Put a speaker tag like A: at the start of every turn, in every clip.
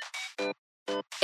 A: Thank you.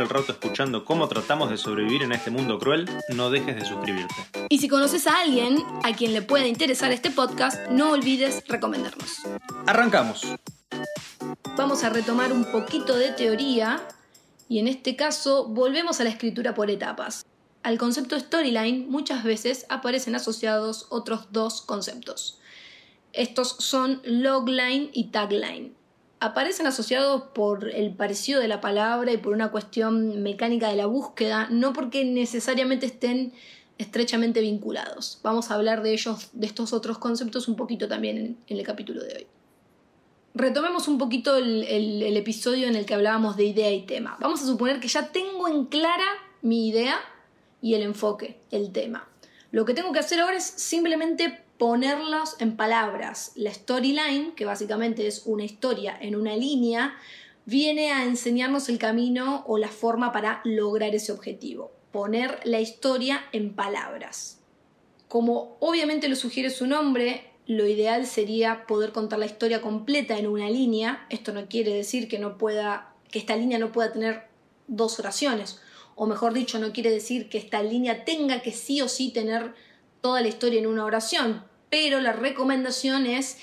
B: el rato escuchando cómo tratamos de sobrevivir en este mundo cruel, no dejes de suscribirte.
A: Y si conoces a alguien a quien le pueda interesar este podcast, no olvides recomendarnos.
B: Arrancamos.
A: Vamos a retomar un poquito de teoría y en este caso volvemos a la escritura por etapas. Al concepto storyline muchas veces aparecen asociados otros dos conceptos. Estos son logline y tagline. Aparecen asociados por el parecido de la palabra y por una cuestión mecánica de la búsqueda, no porque necesariamente estén estrechamente vinculados. Vamos a hablar de ellos, de estos otros conceptos, un poquito también en, el capítulo de hoy retomemos un poquito el, episodio en el que hablábamos de idea y tema. Vamos a suponer que ya tengo en clara mi idea y el enfoque, el tema. Lo que tengo que hacer ahora es simplemente ponerlos en palabras. La storyline, que básicamente es una historia en una línea, viene a enseñarnos el camino o la forma para lograr ese objetivo. Poner la historia en palabras. Como obviamente lo sugiere su nombre, lo ideal sería poder contar la historia completa en una línea. Esto no quiere decir que no pueda que esta línea no pueda tener dos oraciones, o mejor dicho, no quiere decir que esta línea tenga que sí o sí tener toda la historia en una oración, pero la recomendación es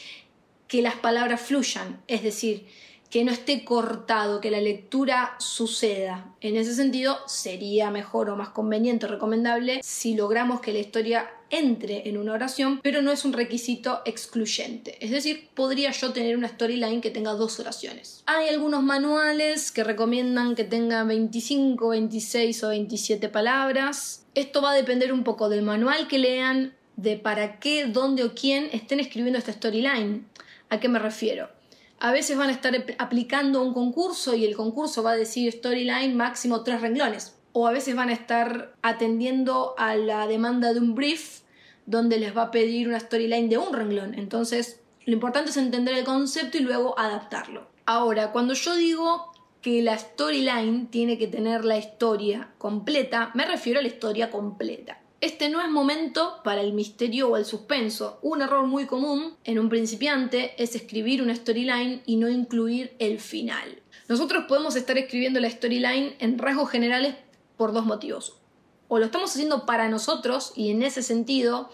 A: que las palabras fluyan, es decir, que no esté cortado, que la lectura suceda. En ese sentido, sería mejor o más conveniente o recomendable si logramos que la historia entre en una oración, pero no es un requisito excluyente. Es decir, podría yo tener una storyline que tenga dos oraciones. Hay algunos manuales que recomiendan que tenga 25, 26 o 27 palabras. Esto va a depender un poco del manual que lean, de para qué, dónde o quién estén escribiendo esta storyline. ¿A qué me refiero? A veces van a estar aplicando un concurso y el concurso va a decir storyline máximo tres renglones. O a veces van a estar atendiendo a la demanda de un brief donde les va a pedir una storyline de un renglón. Entonces, lo importante es entender el concepto y luego adaptarlo. Ahora, cuando yo digo que la storyline tiene que tener la historia completa, me refiero a la historia completa. Este no es momento para el misterio o el suspenso. Un error muy común en un principiante es escribir una storyline y no incluir el final. Nosotros podemos estar escribiendo la storyline en rasgos generales por dos motivos. O lo estamos haciendo para nosotros y en ese sentido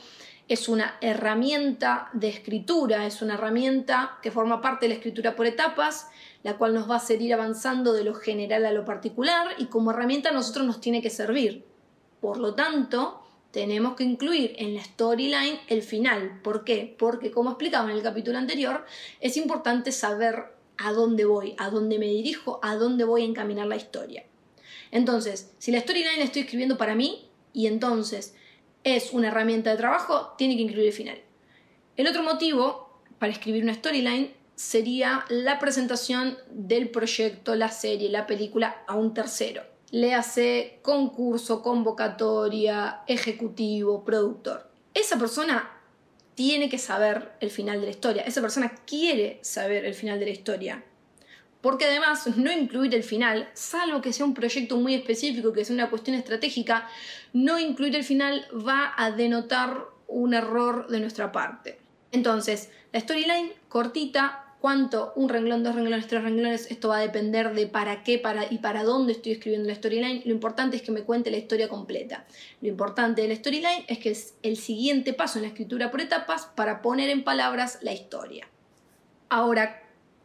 A: es una herramienta de escritura, es una herramienta que forma parte de la escritura por etapas, la cual nos va a hacer ir avanzando de lo general a lo particular y como herramienta a nosotros nos tiene que servir. Por lo tanto, tenemos que incluir en la storyline el final. ¿Por qué? Porque como explicaba en el capítulo anterior, es importante saber a dónde voy, a dónde me dirijo, a dónde voy a encaminar la historia. Entonces, si la storyline la estoy escribiendo para mí y entonces es una herramienta de trabajo, tiene que incluir el final. El otro motivo para escribir una storyline sería la presentación del proyecto, la serie, la película a un tercero le hace concurso, convocatoria, ejecutivo, productor. Esa persona tiene que saber el final de la historia. Esa persona quiere saber el final de la historia. Porque además no incluir el final, salvo que sea un proyecto muy específico, que sea una cuestión estratégica, no incluir el final va a denotar un error de nuestra parte. Entonces, la storyline cortita, cuánto, un renglón, dos renglones, tres renglones, esto va a depender de para qué para, y para dónde estoy escribiendo la storyline. Lo importante es que me cuente la historia completa. Lo importante de la storyline es que es el siguiente paso en la escritura por etapas para poner en palabras la historia. Ahora,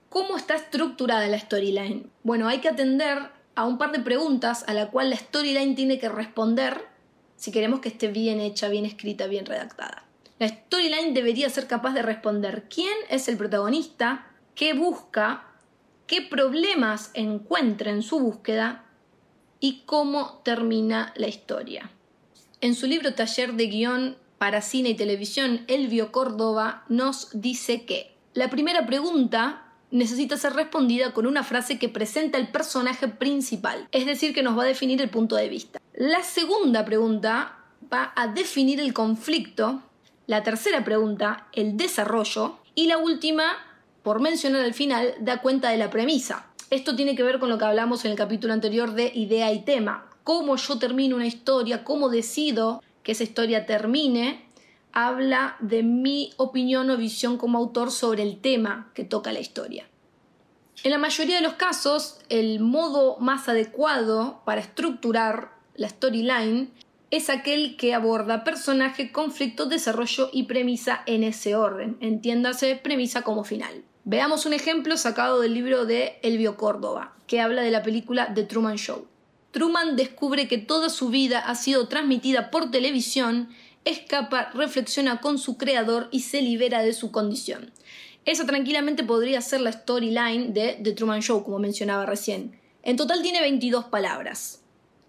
A: ¿cómo está estructurada la storyline? Bueno, hay que atender a un par de preguntas a la cual la storyline tiene que responder si queremos que esté bien hecha, bien escrita, bien redactada. La storyline debería ser capaz de responder quién es el protagonista, qué busca, qué problemas encuentra en su búsqueda y cómo termina la historia. En su libro Taller de Guión para Cine y Televisión, Elvio Córdoba nos dice que la primera pregunta necesita ser respondida con una frase que presenta el personaje principal, es decir, que nos va a definir el punto de vista. La segunda pregunta va a definir el conflicto, la tercera pregunta, el desarrollo, y la última, por mencionar al final, da cuenta de la premisa. Esto tiene que ver con lo que hablamos en el capítulo anterior de idea y tema. Cómo yo termino una historia, cómo decido que esa historia termine, habla de mi opinión o visión como autor sobre el tema que toca la historia. En la mayoría de los casos, el modo más adecuado para estructurar la storyline es aquel que aborda personaje, conflicto, desarrollo y premisa en ese orden. Entiéndase premisa como final. Veamos un ejemplo sacado del libro de Elvio Córdoba, que habla de la película The Truman Show. Truman descubre que toda su vida ha sido transmitida por televisión escapa, reflexiona con su creador y se libera de su condición. Esa tranquilamente podría ser la storyline de The Truman Show, como mencionaba recién. En total tiene 22 palabras.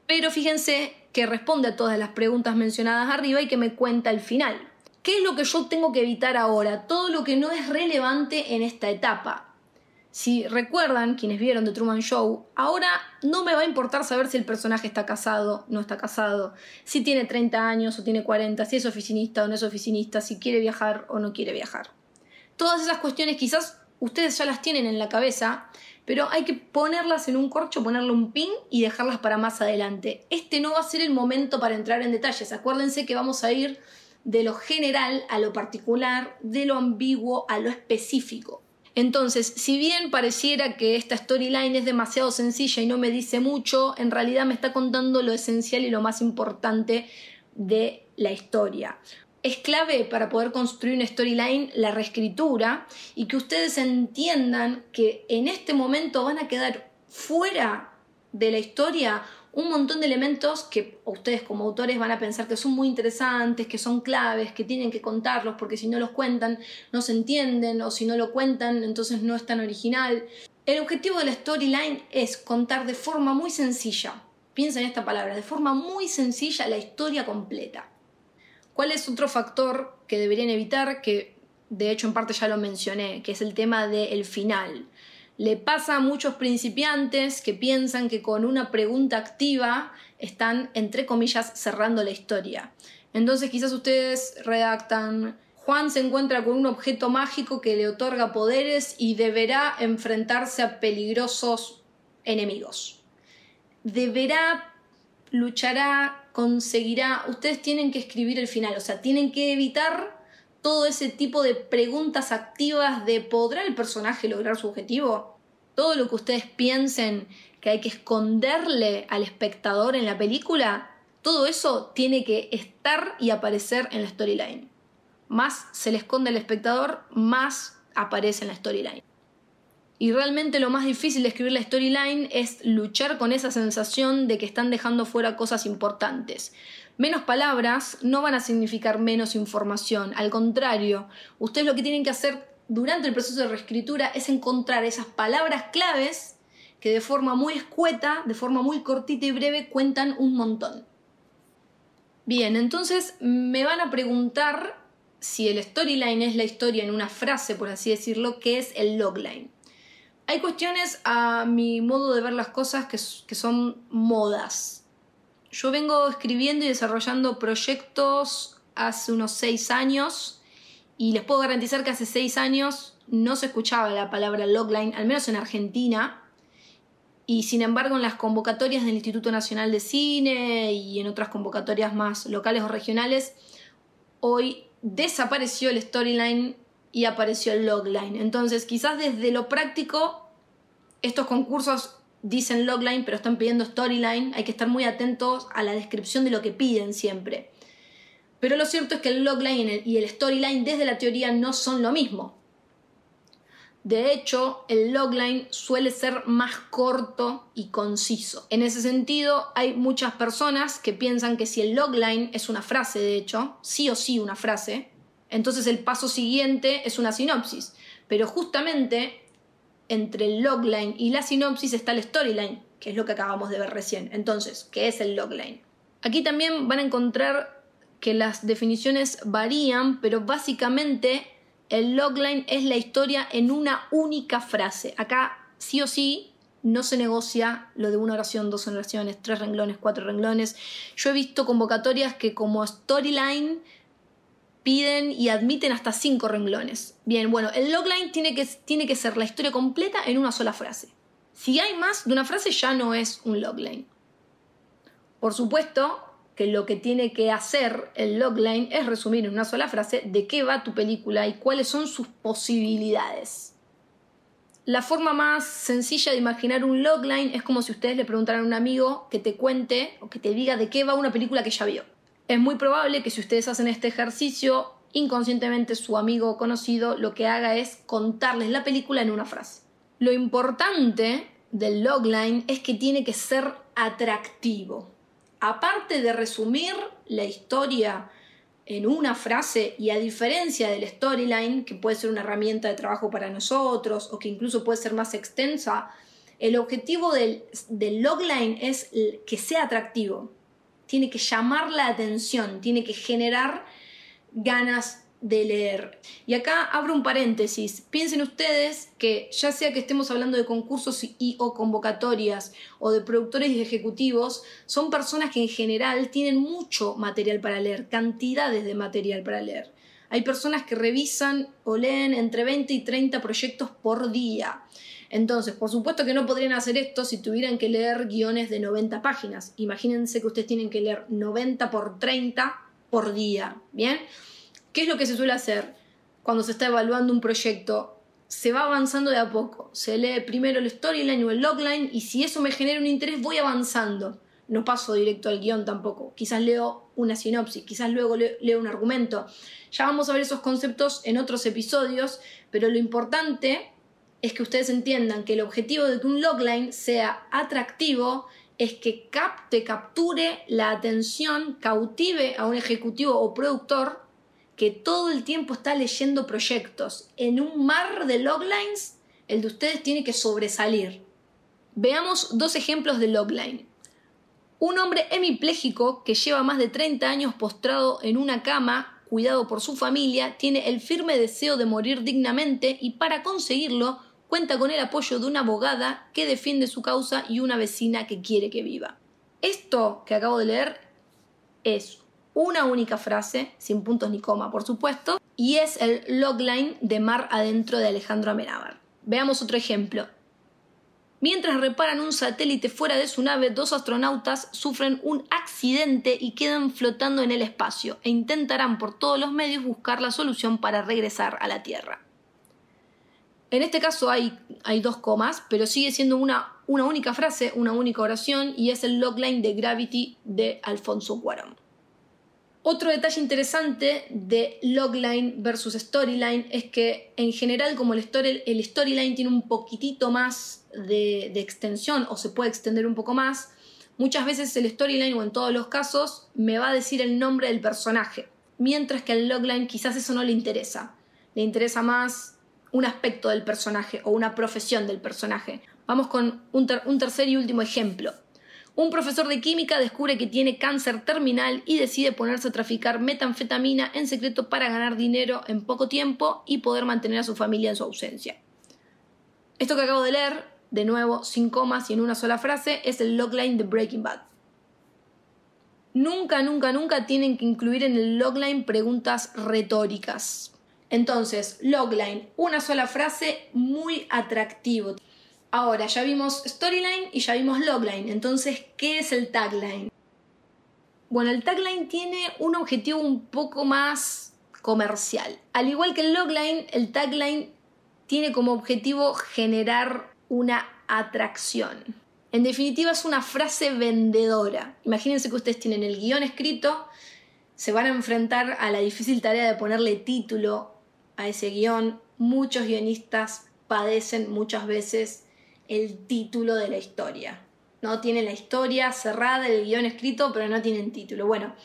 A: Pero fíjense que responde a todas las preguntas mencionadas arriba y que me cuenta el final. ¿Qué es lo que yo tengo que evitar ahora? Todo lo que no es relevante en esta etapa. Si recuerdan, quienes vieron The Truman Show, ahora no me va a importar saber si el personaje está casado, no está casado, si tiene 30 años o tiene 40, si es oficinista o no es oficinista, si quiere viajar o no quiere viajar. Todas esas cuestiones quizás ustedes ya las tienen en la cabeza, pero hay que ponerlas en un corcho, ponerle un pin y dejarlas para más adelante. Este no va a ser el momento para entrar en detalles. Acuérdense que vamos a ir de lo general a lo particular, de lo ambiguo a lo específico. Entonces, si bien pareciera que esta storyline es demasiado sencilla y no me dice mucho, en realidad me está contando lo esencial y lo más importante de la historia. Es clave para poder construir una storyline la reescritura y que ustedes entiendan que en este momento van a quedar fuera de la historia un montón de elementos que ustedes como autores van a pensar que son muy interesantes, que son claves, que tienen que contarlos porque si no los cuentan no se entienden o si no lo cuentan entonces no es tan original. El objetivo de la storyline es contar de forma muy sencilla, piensa en esta palabra, de forma muy sencilla la historia completa. ¿Cuál es otro factor que deberían evitar? Que de hecho en parte ya lo mencioné, que es el tema del final. Le pasa a muchos principiantes que piensan que con una pregunta activa están, entre comillas, cerrando la historia. Entonces quizás ustedes redactan, Juan se encuentra con un objeto mágico que le otorga poderes y deberá enfrentarse a peligrosos enemigos. Deberá, luchará, conseguirá. Ustedes tienen que escribir el final, o sea, tienen que evitar todo ese tipo de preguntas activas de ¿podrá el personaje lograr su objetivo? Todo lo que ustedes piensen que hay que esconderle al espectador en la película, todo eso tiene que estar y aparecer en la storyline. Más se le esconde al espectador, más aparece en la storyline. Y realmente lo más difícil de escribir la storyline es luchar con esa sensación de que están dejando fuera cosas importantes. Menos palabras no van a significar menos información, al contrario, ustedes lo que tienen que hacer durante el proceso de reescritura es encontrar esas palabras claves que de forma muy escueta, de forma muy cortita y breve cuentan un montón. Bien, entonces me van a preguntar si el storyline es la historia en una frase, por así decirlo, ¿qué es el logline? Hay cuestiones a mi modo de ver las cosas que, son modas, yo vengo escribiendo y desarrollando proyectos hace unos seis años y les puedo garantizar que hace seis años no se escuchaba la palabra logline, al menos en Argentina, y sin embargo en las convocatorias del Instituto Nacional de Cine y en otras convocatorias más locales o regionales, hoy desapareció el storyline y apareció el logline. Entonces quizás desde lo práctico estos concursos dicen logline, pero están pidiendo storyline. Hay que estar muy atentos a la descripción de lo que piden siempre. Pero lo cierto es que el logline y el storyline desde la teoría no son lo mismo. De hecho, el logline suele ser más corto y conciso. En ese sentido, hay muchas personas que piensan que si el logline es una frase, de hecho, sí o sí una frase, entonces el paso siguiente es una sinopsis. Pero justamente entre el logline y la sinopsis está el storyline, que es lo que acabamos de ver recién. Entonces, ¿qué es el logline? Aquí también van a encontrar que las definiciones varían, pero básicamente El logline es la historia en una única frase. Acá sí o sí no se negocia lo de una oración, dos oraciones, tres renglones, cuatro renglones. Yo he visto convocatorias que como storyline piden y admiten hasta cinco renglones. Bien, bueno, el logline tiene que, tiene que ser la historia completa en una sola frase. Si hay más de una frase ya no es un logline. Por supuesto que lo que tiene que hacer el logline es resumir en una sola frase de qué va tu película y cuáles son sus posibilidades. La forma más sencilla de imaginar un logline es como si ustedes le preguntaran a un amigo que te cuente o que te diga de qué va una película que ya vio. Es muy probable que si ustedes hacen este ejercicio, inconscientemente su amigo o conocido lo que haga es contarles la película en una frase. Lo importante del logline es que tiene que ser atractivo. Aparte de resumir la historia en una frase y a diferencia del storyline, que puede ser una herramienta de trabajo para nosotros o que incluso puede ser más extensa, el objetivo del, del logline es que sea atractivo. Tiene que llamar la atención, tiene que generar ganas de leer. Y acá abro un paréntesis. Piensen ustedes que ya sea que estemos hablando de concursos y o convocatorias o de productores y ejecutivos, son personas que en general tienen mucho material para leer, cantidades de material para leer. Hay personas que revisan o leen entre 20 y 30 proyectos por día. Entonces, por supuesto que no podrían hacer esto si tuvieran que leer guiones de 90 páginas. Imagínense que ustedes tienen que leer 90 por 30 por día, ¿bien? ¿Qué es lo que se suele hacer cuando se está evaluando un proyecto? Se va avanzando de a poco. Se lee primero el storyline o el logline y si eso me genera un interés voy avanzando. No paso directo al guion tampoco. Quizás leo una sinopsis, quizás luego leo un argumento. Ya vamos a ver esos conceptos en otros episodios, pero lo importante es que ustedes entiendan que el objetivo de que un logline sea atractivo es que capte, capture la atención, cautive a un ejecutivo o productor que todo el tiempo está leyendo proyectos. En un mar de loglines, el de ustedes tiene que sobresalir. Veamos dos ejemplos de logline. Un hombre hemipléjico que lleva más de 30 años postrado en una cama, cuidado por su familia, tiene el firme deseo de morir dignamente y para conseguirlo cuenta con el apoyo de una abogada que defiende su causa y una vecina que quiere que viva. Esto que acabo de leer es una única frase, sin puntos ni coma, por supuesto, y es el logline de Mar Adentro de Alejandro Amenábar. Veamos otro ejemplo. Mientras reparan un satélite fuera de su nave, dos astronautas sufren un accidente y quedan flotando en el espacio e intentarán por todos los medios buscar la solución para regresar a la Tierra. En este caso hay, dos comas, pero sigue siendo una, una única frase, una única oración y es el logline de Gravity de Alfonso Cuarón. Otro detalle interesante de logline versus storyline es que en general como el, storyline tiene un poquitito más de, de, extensión o se puede extender un poco más, muchas veces el storyline o en todos los casos me va a decir el nombre del personaje, mientras que al logline quizás eso no le interesa, le interesa más un aspecto del personaje o una profesión del personaje. Vamos con un, tercer y último ejemplo. Un profesor de química descubre que tiene cáncer terminal y decide ponerse a traficar metanfetamina en secreto para ganar dinero en poco tiempo y poder mantener a su familia en su ausencia. Esto que acabo de leer, de nuevo, sin comas y en una sola frase, es el logline de Breaking Bad. Nunca, nunca, nunca tienen que incluir en el logline preguntas retóricas. Entonces, logline, una sola frase muy atractivo. Ahora, ya vimos storyline y ya vimos logline. Entonces, ¿qué es el tagline? Bueno, el tagline tiene un objetivo un poco más comercial. Al igual que el logline, el tagline tiene como objetivo generar una atracción. En definitiva, es una frase vendedora. Imagínense que ustedes tienen el guion escrito, se van a enfrentar a la difícil tarea de ponerle título a ese guion. Muchos guionistas padecen muchas veces el título de la historia. No tienen la historia cerrada, el guion escrito, pero no tienen título. Bueno,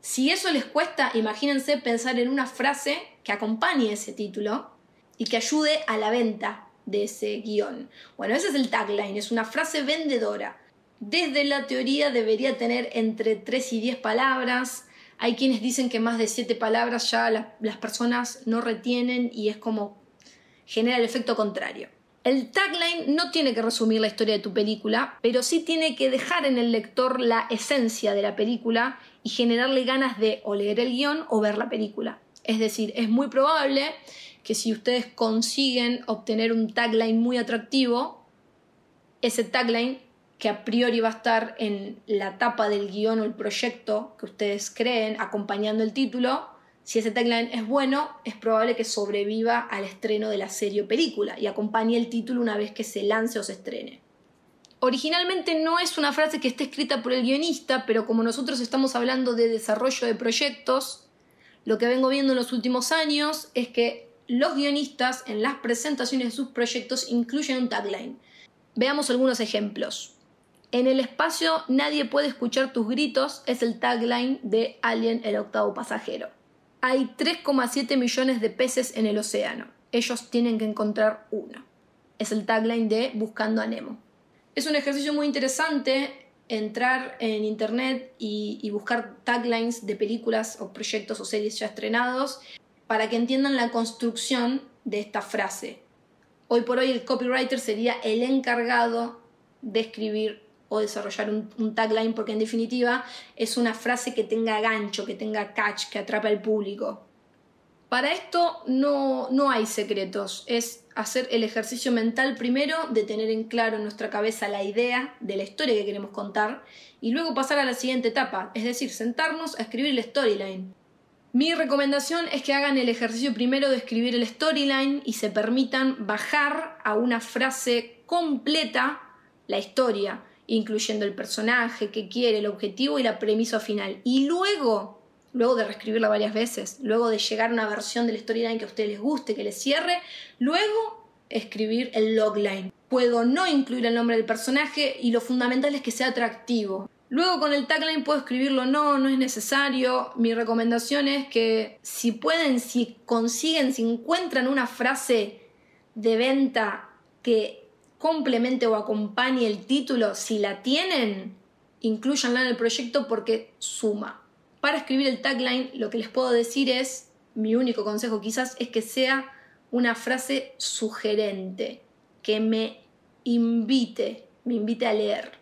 A: si eso les cuesta, imagínense pensar en una frase que acompañe ese título y que ayude a la venta de ese guion. Bueno, ese es el tagline, es una frase vendedora. Desde la teoría debería tener entre 3 y 10 palabras, Hay quienes dicen que más de siete palabras ya las personas no retienen y es como genera el efecto contrario. El tagline no tiene que resumir la historia de tu película, pero sí tiene que dejar en el lector la esencia de la película y generarle ganas de o leer el guion o ver la película. Es decir, es muy probable que si ustedes consiguen obtener un tagline muy atractivo, ese tagline que a priori va a estar en la tapa del guion o el proyecto que ustedes creen acompañando el título, si ese tagline es bueno, es probable que sobreviva al estreno de la serie o película y acompañe el título una vez que se lance o se estrene. Originalmente no es una frase que esté escrita por el guionista, pero como nosotros estamos hablando de desarrollo de proyectos, lo que vengo viendo en los últimos años es que los guionistas en las presentaciones de sus proyectos incluyen un tagline. Veamos algunos ejemplos. En el espacio nadie puede escuchar tus gritos es el tagline de Alien el octavo pasajero. Hay 3,7 millones de peces en el océano. Ellos tienen que encontrar uno. Es el tagline de Buscando a Nemo. Es un ejercicio muy interesante entrar en internet y, buscar taglines de películas o proyectos o series ya estrenados para que entiendan la construcción de esta frase. Hoy por hoy el copywriter sería el encargado de escribir o desarrollar un, tagline porque en definitiva es una frase que tenga gancho, que tenga catch, que atrape al público. Para esto no, no hay secretos, es hacer el ejercicio mental primero de tener en claro en nuestra cabeza la idea de la historia que queremos contar y luego pasar a la siguiente etapa, es decir, sentarnos a escribir el storyline. Mi recomendación es que hagan el ejercicio primero de escribir el storyline y se permitan bajar a una frase completa la historia incluyendo el personaje, que quiere, el objetivo y la premisa final. Y luego, luego de reescribirla varias veces, luego de llegar a una versión del storyline que a ustedes les guste, que les cierre, luego escribir el logline. Puedo no incluir el nombre del personaje y lo fundamental es que sea atractivo. Luego con el tagline puedo escribirlo, no, no es necesario. Mi recomendación es que si pueden, si consiguen, si encuentran una frase de venta que complemente o acompañe el título, si la tienen, incluyanla en el proyecto porque suma. Para escribir el tagline, lo que les puedo decir es, mi único consejo quizás es que sea una frase sugerente, que me invite, me invite a leer.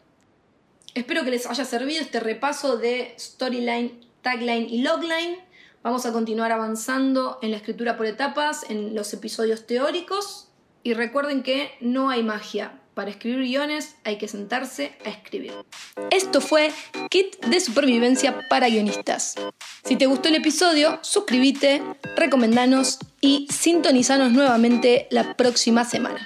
A: Espero que les haya servido este repaso de storyline, tagline y logline. Vamos a continuar avanzando en la escritura por etapas, en los episodios teóricos y recuerden que no hay magia. Para escribir guiones hay que sentarse a escribir. Esto fue Kit de Supervivencia para Guionistas. Si te gustó el episodio, suscríbete, recomendanos y sintonizanos nuevamente la próxima semana.